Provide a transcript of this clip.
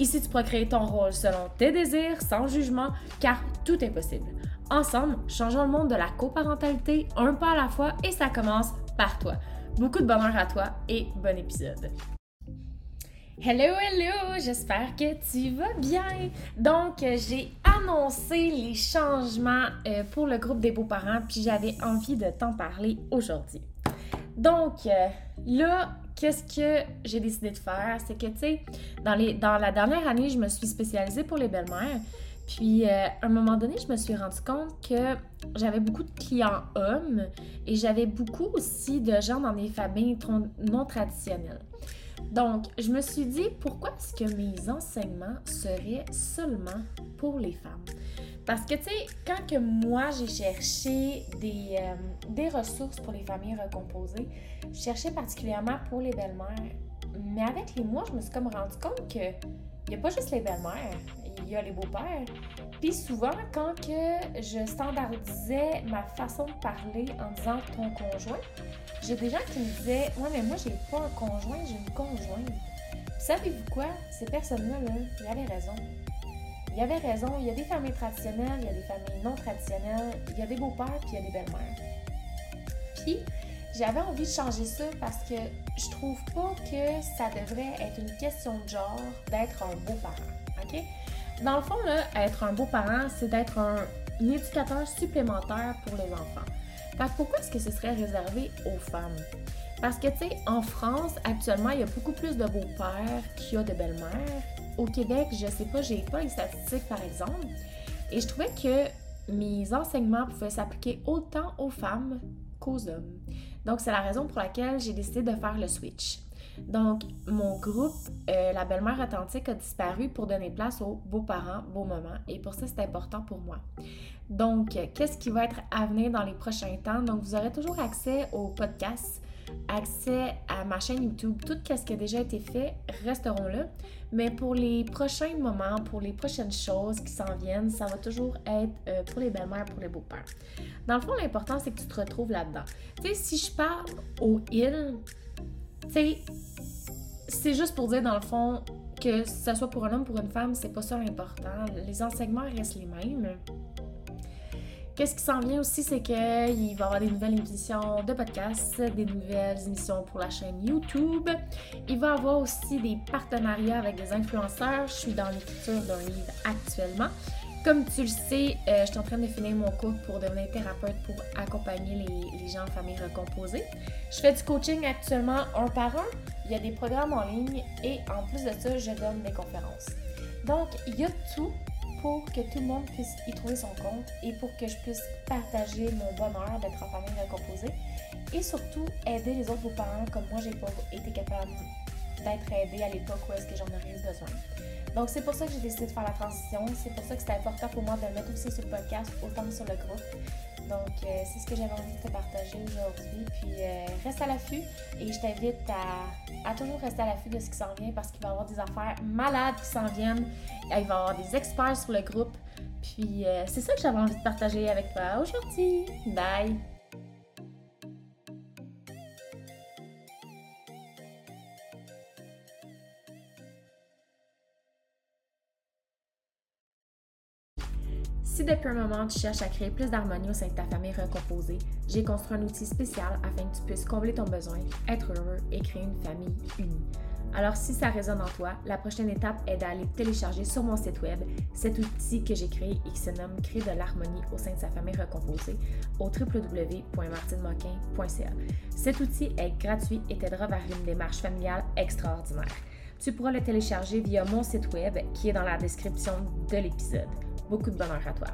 Ici, tu pourras créer ton rôle selon tes désirs, sans jugement, car tout est possible. Ensemble, changeons le monde de la coparentalité un pas à la fois et ça commence par toi. Beaucoup de bonheur à toi et bon épisode. Hello, hello, j'espère que tu vas bien. Donc, j'ai annoncé les changements euh, pour le groupe des beaux-parents, puis j'avais envie de t'en parler aujourd'hui. Donc, euh, là, qu'est-ce que j'ai décidé de faire? C'est que, tu sais, dans, dans la dernière année, je me suis spécialisée pour les belles-mères. Puis, euh, à un moment donné, je me suis rendu compte que j'avais beaucoup de clients hommes et j'avais beaucoup aussi de gens dans des familles non traditionnelles. Donc, je me suis dit, pourquoi est-ce que mes enseignements seraient seulement pour les femmes? Parce que, tu sais, quand que moi, j'ai cherché des, euh, des ressources pour les familles recomposées, je cherchais particulièrement pour les belles-mères. Mais avec les mois, je me suis comme rendu compte que il n'y a pas juste les belles-mères, il y a les beaux-pères. Puis souvent, quand que je standardisais ma façon de parler en disant ton conjoint, j'ai des gens qui me disaient Ouais, mais moi, j'ai pas un conjoint, j'ai une conjointe. Savez-vous quoi? Ces personnes-là, là, ils avaient raison. Il y avait raison, il y a des familles traditionnelles, il y a des familles non traditionnelles, il y a des beaux-pères, puis il y a des belles-mères. Puis, j'avais envie de changer ça parce que je trouve pas que ça devrait être une question de genre d'être un beau-parent, OK? Dans le fond, là, être un beau-parent, c'est d'être un, éducateur supplémentaire pour les enfants. Pourquoi est-ce que ce serait réservé aux femmes? Parce que, tu sais, en France, actuellement, il y a beaucoup plus de beaux-pères qu'il y a de belles-mères au Québec, je sais pas, j'ai pas les statistiques par exemple. Et je trouvais que mes enseignements pouvaient s'appliquer autant aux femmes qu'aux hommes. Donc, c'est la raison pour laquelle j'ai décidé de faire le switch. Donc, mon groupe, euh, La belle-mère authentique, a disparu pour donner place aux beaux-parents, beaux moments. Et pour ça, c'est important pour moi. Donc, qu'est-ce qui va être à venir dans les prochains temps? Donc, vous aurez toujours accès au podcast accès à ma chaîne YouTube, tout ce qui a déjà été fait resteront là. Mais pour les prochains moments, pour les prochaines choses qui s'en viennent, ça va toujours être euh, pour les belles-mères, pour les beaux-pères. Dans le fond, l'important, c'est que tu te retrouves là-dedans. Tu sais, si je parle au il, tu sais, c'est juste pour dire, dans le fond, que ce soit pour un homme ou pour une femme, c'est pas ça l'important. Les enseignements restent les mêmes. Qu'est-ce qui s'en vient aussi, c'est qu'il va y avoir des nouvelles émissions de podcast, des nouvelles émissions pour la chaîne YouTube. Il va y avoir aussi des partenariats avec des influenceurs. Je suis dans l'écriture d'un livre actuellement. Comme tu le sais, euh, je suis en train de finir mon cours pour devenir thérapeute pour accompagner les, les, gens en famille recomposée. Je fais du coaching actuellement un par un. Il y a des programmes en ligne et en plus de ça, je donne des conférences. Donc, il y a tout pour que tout le monde puisse y trouver son compte et pour que je puisse partager mon bonheur d'être en famille recomposée et surtout aider les autres parents comme moi j'ai pas été capable d'être aidée à l'époque où est-ce que j'en aurais eu besoin. Donc c'est pour ça que j'ai décidé de faire la transition, c'est pour ça que c'était important pour moi de mettre aussi sur le podcast autant que sur le groupe. Donc, euh, c'est ce que j'avais envie de te partager aujourd'hui. Puis, euh, reste à l'affût et je t'invite à, toujours rester à l'affût de ce qui s'en vient parce qu'il va y avoir des affaires malades qui s'en viennent. Il va y avoir des experts sur le groupe. Puis, euh, c'est ça que j'avais envie de partager avec toi aujourd'hui. Bye! Si depuis un moment tu cherches à créer plus d'harmonie au sein de ta famille recomposée, j'ai construit un outil spécial afin que tu puisses combler ton besoin, être heureux et créer une famille unie. Alors si ça résonne en toi, la prochaine étape est d'aller télécharger sur mon site web cet outil que j'ai créé et qui se nomme Créer de l'harmonie au sein de sa famille recomposée au www.martinemoquin.ca. Cet outil est gratuit et t'aidera vers une démarche familiale extraordinaire. Tu pourras le télécharger via mon site web qui est dans la description de l'épisode. Beaucoup de bonheur à toi.